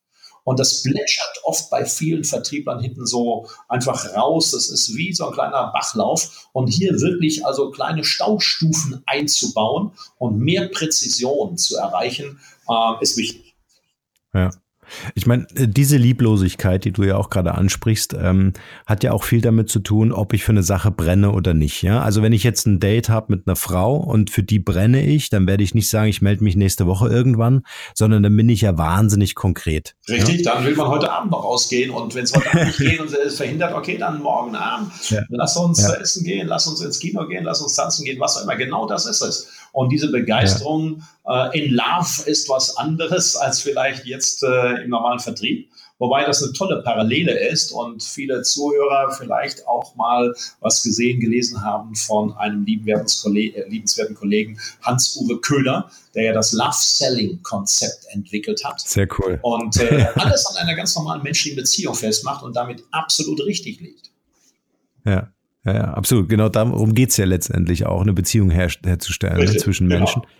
Und das plätschert oft bei vielen Vertrieblern hinten so einfach raus. Das ist wie so ein kleiner Bachlauf. Und hier wirklich also kleine Staustufen einzubauen und mehr Präzision zu erreichen, äh, ist wichtig. Ja. Ich meine, äh, diese Lieblosigkeit, die du ja auch gerade ansprichst, ähm, hat ja auch viel damit zu tun, ob ich für eine Sache brenne oder nicht. Ja, also wenn ich jetzt ein Date habe mit einer Frau und für die brenne ich, dann werde ich nicht sagen, ich melde mich nächste Woche irgendwann, sondern dann bin ich ja wahnsinnig konkret. Richtig, ja? dann will man heute Abend noch rausgehen und wenn es heute Abend nicht geht und es verhindert, okay, dann morgen Abend, ja. lass uns ja. essen gehen, lass uns ins Kino gehen, lass uns tanzen gehen, was auch immer. Genau das ist es. Und diese Begeisterung äh, in Love ist was anderes als vielleicht jetzt äh, im normalen Vertrieb. Wobei das eine tolle Parallele ist und viele Zuhörer vielleicht auch mal was gesehen, gelesen haben von einem äh, liebenswerten Kollegen Hans-Uwe Köhler, der ja das Love-Selling-Konzept entwickelt hat. Sehr cool. Und äh, alles an einer ganz normalen menschlichen Beziehung festmacht und damit absolut richtig liegt. Ja. Ja, ja, absolut. Genau darum geht's ja letztendlich auch, eine Beziehung her herzustellen ne, zwischen genau. Menschen. Genau.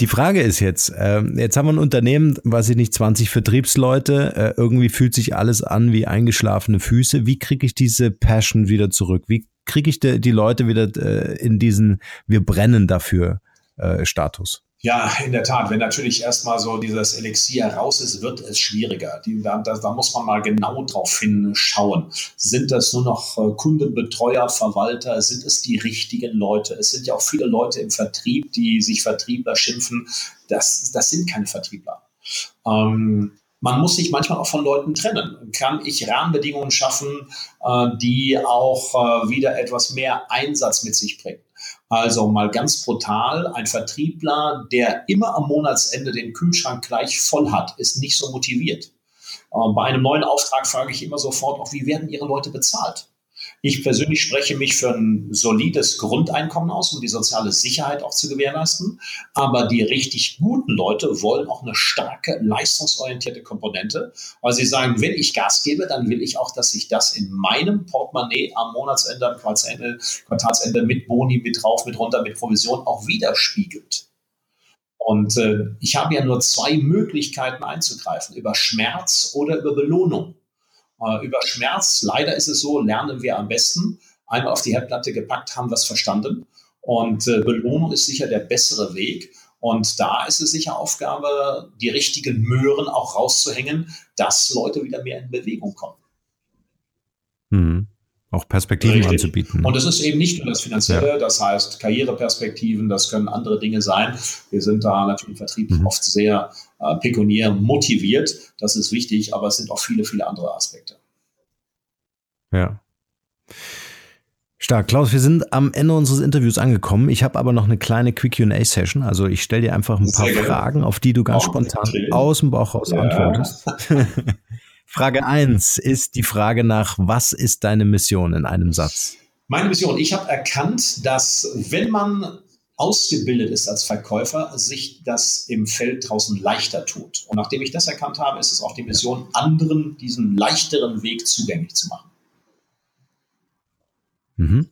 Die Frage ist jetzt, äh, jetzt haben wir ein Unternehmen, weiß ich nicht, 20 Vertriebsleute, äh, irgendwie fühlt sich alles an wie eingeschlafene Füße. Wie kriege ich diese Passion wieder zurück? Wie kriege ich die, die Leute wieder äh, in diesen Wir brennen dafür äh, Status? Ja, in der Tat. Wenn natürlich erstmal so dieses Elixier raus ist, wird es schwieriger. Die, da, da, muss man mal genau drauf hinschauen. Sind das nur noch äh, Kundenbetreuer, Verwalter? Sind es die richtigen Leute? Es sind ja auch viele Leute im Vertrieb, die sich Vertriebler schimpfen. Das, das sind keine Vertriebler. Ähm, man muss sich manchmal auch von Leuten trennen. Kann ich Rahmenbedingungen schaffen, äh, die auch äh, wieder etwas mehr Einsatz mit sich bringen? Also mal ganz brutal, ein Vertriebler, der immer am Monatsende den Kühlschrank gleich voll hat, ist nicht so motiviert. Ähm, bei einem neuen Auftrag frage ich immer sofort auch, wie werden Ihre Leute bezahlt? Ich persönlich spreche mich für ein solides Grundeinkommen aus, um die soziale Sicherheit auch zu gewährleisten. Aber die richtig guten Leute wollen auch eine starke leistungsorientierte Komponente, weil sie sagen, wenn ich Gas gebe, dann will ich auch, dass sich das in meinem Portemonnaie am Monatsende, am Quartalsende, Quartalsende mit Boni, mit drauf, mit runter, mit Provision auch widerspiegelt. Und äh, ich habe ja nur zwei Möglichkeiten einzugreifen, über Schmerz oder über Belohnung. Äh, über Schmerz, leider ist es so, lernen wir am besten. Einmal auf die Herdplatte gepackt, haben wir es verstanden. Und äh, Belohnung ist sicher der bessere Weg. Und da ist es sicher Aufgabe, die richtigen Möhren auch rauszuhängen, dass Leute wieder mehr in Bewegung kommen. Auch Perspektiven Richtig. anzubieten. Und es ist eben nicht nur das Finanzielle, ja. das heißt Karriereperspektiven, das können andere Dinge sein. Wir sind da natürlich im Vertrieb mhm. oft sehr äh, pekuniär motiviert, das ist wichtig, aber es sind auch viele, viele andere Aspekte. Ja. Stark. Klaus, wir sind am Ende unseres Interviews angekommen. Ich habe aber noch eine kleine Quick QA-Session. Also ich stelle dir einfach ein paar Fragen, auf die du ganz spontan aus dem Bauch raus ja. antwortest. Frage 1 ist die Frage nach, was ist deine Mission in einem Satz? Meine Mission, ich habe erkannt, dass wenn man ausgebildet ist als Verkäufer, sich das im Feld draußen leichter tut. Und nachdem ich das erkannt habe, ist es auch die Mission, anderen diesen leichteren Weg zugänglich zu machen. Mhm.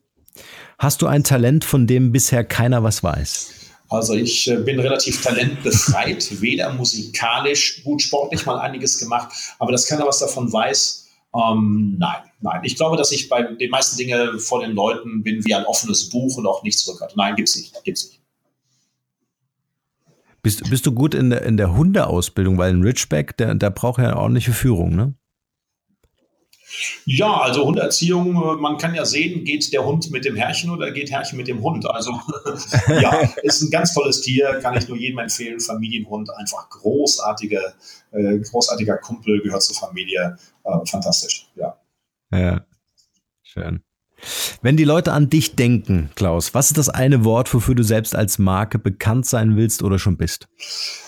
Hast du ein Talent, von dem bisher keiner was weiß? Also ich äh, bin relativ talentbefreit, weder musikalisch, gut sportlich mal einiges gemacht, aber dass keiner was davon weiß, ähm, nein, nein. Ich glaube, dass ich bei den meisten Dingen vor den Leuten bin wie ein offenes Buch und auch nichts zurückhalte. Nein, gibt's nicht, gibt's nicht. Bist, bist du gut in der, in der Hundeausbildung, weil ein Ridgeback, der, der braucht ja ordentliche Führung, ne? Ja, also Hunderziehung, äh, man kann ja sehen, geht der Hund mit dem Herrchen oder geht Herrchen mit dem Hund. Also ja, ist ein ganz tolles Tier, kann ich nur jedem empfehlen. Familienhund, einfach großartige, äh, großartiger Kumpel, gehört zur Familie. Äh, fantastisch, ja. Ja, schön. Wenn die Leute an dich denken, Klaus, was ist das eine Wort, wofür du selbst als Marke bekannt sein willst oder schon bist?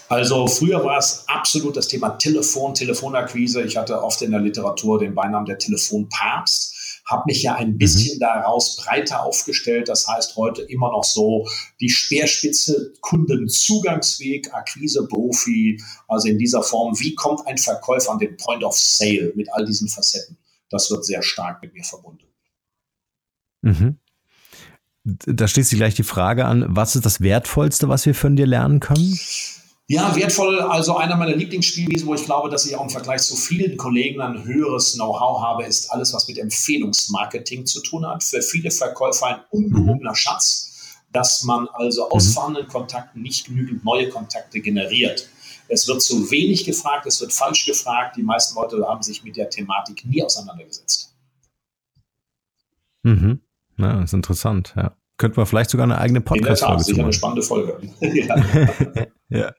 Also früher war es absolut das Thema Telefon, Telefonakquise. Ich hatte oft in der Literatur den Beinamen der Telefonpapst habe mich ja ein bisschen mhm. daraus breiter aufgestellt. Das heißt heute immer noch so die Speerspitze Kundenzugangsweg, Akquise, Profi, also in dieser Form. Wie kommt ein Verkäufer an den Point of Sale mit all diesen Facetten? Das wird sehr stark mit mir verbunden. Mhm. Da schließt sich gleich die Frage an, was ist das Wertvollste, was wir von dir lernen können? Ja, wertvoll. Also einer meiner Lieblingsspielwiesen, wo ich glaube, dass ich auch im Vergleich zu vielen Kollegen ein höheres Know-how habe, ist alles, was mit Empfehlungsmarketing zu tun hat. Für viele Verkäufer ein ungehobener Schatz, dass man also aus mhm. vorhandenen Kontakten nicht genügend neue Kontakte generiert. Es wird zu wenig gefragt, es wird falsch gefragt. Die meisten Leute haben sich mit der Thematik nie auseinandergesetzt. Mhm. Ja, das ist interessant, ja. Könnten wir vielleicht sogar eine eigene Podcast-Folge sicher eine spannende Folge. ja. ja.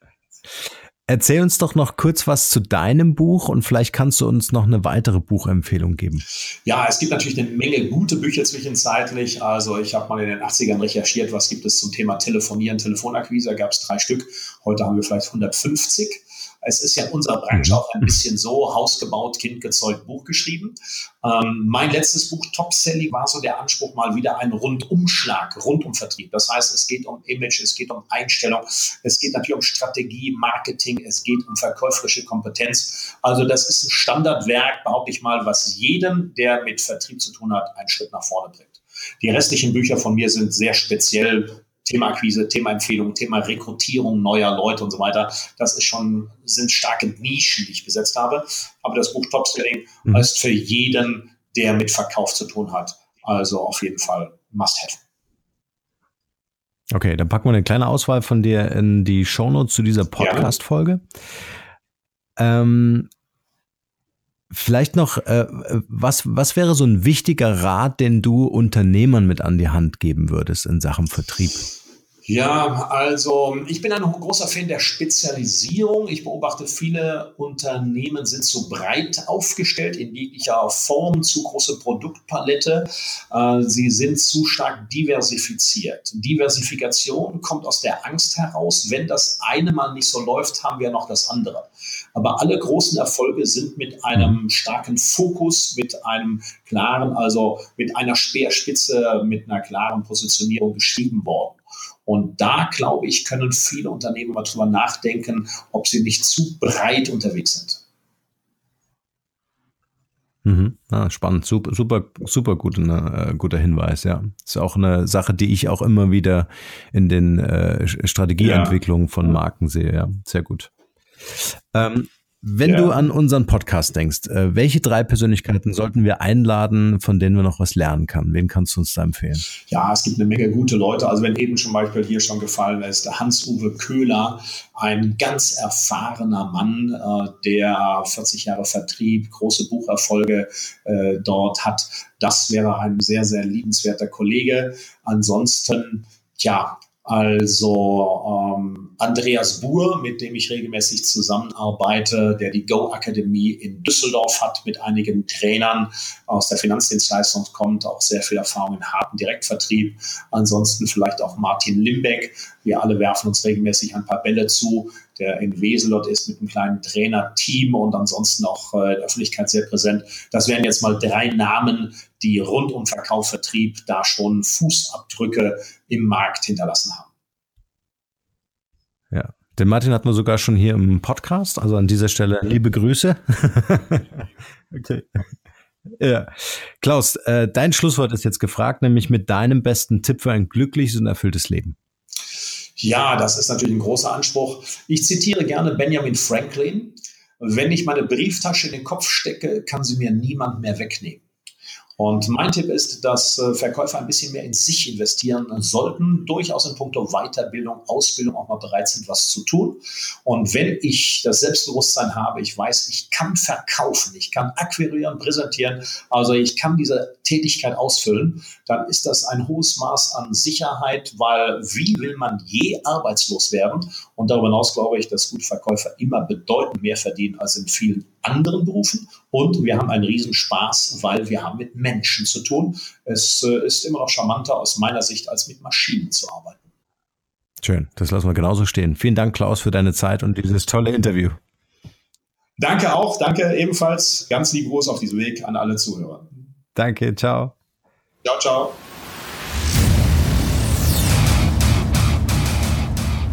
Erzähl uns doch noch kurz was zu deinem Buch und vielleicht kannst du uns noch eine weitere Buchempfehlung geben. Ja, es gibt natürlich eine Menge gute Bücher zwischenzeitlich. Also ich habe mal in den 80ern recherchiert, was gibt es zum Thema Telefonieren, Telefonakquise, gab es drei Stück. Heute haben wir vielleicht 150. Es ist ja in unserer Branche auch ein bisschen so, hausgebaut, Kind gezeugt, Buch geschrieben. Ähm, mein letztes Buch, Top Sally, war so der Anspruch, mal wieder ein Rundumschlag, Rundumvertrieb. Das heißt, es geht um Image, es geht um Einstellung, es geht natürlich um Strategie, Marketing, es geht um verkäuferische Kompetenz. Also das ist ein Standardwerk, behaupte ich mal, was jedem, der mit Vertrieb zu tun hat, einen Schritt nach vorne bringt. Die restlichen Bücher von mir sind sehr speziell Thema Akquise, Thema Empfehlung, Thema Rekrutierung neuer Leute und so weiter. Das ist schon, sind starke Nischen, die ich besetzt habe. Aber das Buch Top Selling mhm. ist für jeden, der mit Verkauf zu tun hat. Also auf jeden Fall must have. Okay, dann packen wir eine kleine Auswahl von dir in die Shownotes zu dieser Podcast-Folge. Ähm, vielleicht noch, äh, was, was wäre so ein wichtiger Rat, den du Unternehmern mit an die Hand geben würdest in Sachen Vertrieb? Ja, also ich bin ein großer Fan der Spezialisierung. Ich beobachte, viele Unternehmen sind zu breit aufgestellt in jeglicher Form, zu große Produktpalette. Äh, sie sind zu stark diversifiziert. Diversifikation kommt aus der Angst heraus. Wenn das eine mal nicht so läuft, haben wir noch das andere. Aber alle großen Erfolge sind mit einem starken Fokus, mit einem klaren, also mit einer Speerspitze, mit einer klaren Positionierung geschrieben worden. Und da, glaube ich, können viele Unternehmen mal drüber nachdenken, ob sie nicht zu breit unterwegs sind. Mhm. Ah, spannend, super, super, super guter, ne, äh, guter Hinweis, ja. Ist auch eine Sache, die ich auch immer wieder in den äh, Strategieentwicklungen ja. von Marken sehe, ja. Sehr gut. Ähm, wenn ja. du an unseren Podcast denkst, äh, welche drei Persönlichkeiten sollten wir einladen, von denen wir noch was lernen können? Wen kannst du uns da empfehlen? Ja, es gibt eine Menge gute Leute. Also wenn eben zum Beispiel hier schon gefallen ist, der Hans-Uwe Köhler, ein ganz erfahrener Mann, äh, der 40 Jahre Vertrieb, große Bucherfolge äh, dort hat. Das wäre ein sehr, sehr liebenswerter Kollege. Ansonsten, ja, also ähm, Andreas Buhr, mit dem ich regelmäßig zusammenarbeite, der die Go Akademie in Düsseldorf hat, mit einigen Trainern aus der Finanzdienstleistung kommt, auch sehr viel Erfahrung in harten Direktvertrieb. Ansonsten vielleicht auch Martin Limbeck. Wir alle werfen uns regelmäßig ein paar Bälle zu, der in Wesel dort ist mit einem kleinen Trainerteam und ansonsten auch äh, in der Öffentlichkeit sehr präsent. Das wären jetzt mal drei Namen, die rund um Verkauf, Vertrieb da schon Fußabdrücke im Markt hinterlassen haben. Ja, den Martin hatten wir sogar schon hier im Podcast, also an dieser Stelle liebe Grüße. okay. Ja. Klaus, äh, dein Schlusswort ist jetzt gefragt, nämlich mit deinem besten Tipp für ein glückliches und erfülltes Leben. Ja, das ist natürlich ein großer Anspruch. Ich zitiere gerne Benjamin Franklin. Wenn ich meine Brieftasche in den Kopf stecke, kann sie mir niemand mehr wegnehmen. Und mein Tipp ist, dass äh, Verkäufer ein bisschen mehr in sich investieren sollten, durchaus in puncto Weiterbildung, Ausbildung auch mal bereit sind, was zu tun. Und wenn ich das Selbstbewusstsein habe, ich weiß, ich kann verkaufen, ich kann akquirieren, präsentieren, also ich kann diese Tätigkeit ausfüllen, dann ist das ein hohes Maß an Sicherheit, weil wie will man je arbeitslos werden? Und darüber hinaus glaube ich, dass gute Verkäufer immer bedeutend mehr verdienen als in vielen anderen Berufen. Und wir haben einen Riesenspaß, weil wir haben mit Menschen zu tun. Es äh, ist immer noch charmanter aus meiner Sicht, als mit Maschinen zu arbeiten. Schön, das lassen wir genauso stehen. Vielen Dank, Klaus, für deine Zeit und dieses tolle Interview. Danke auch, danke ebenfalls. Ganz lieben Gruß auf diesem Weg an alle Zuhörer. Danke, ciao. Ciao, ciao.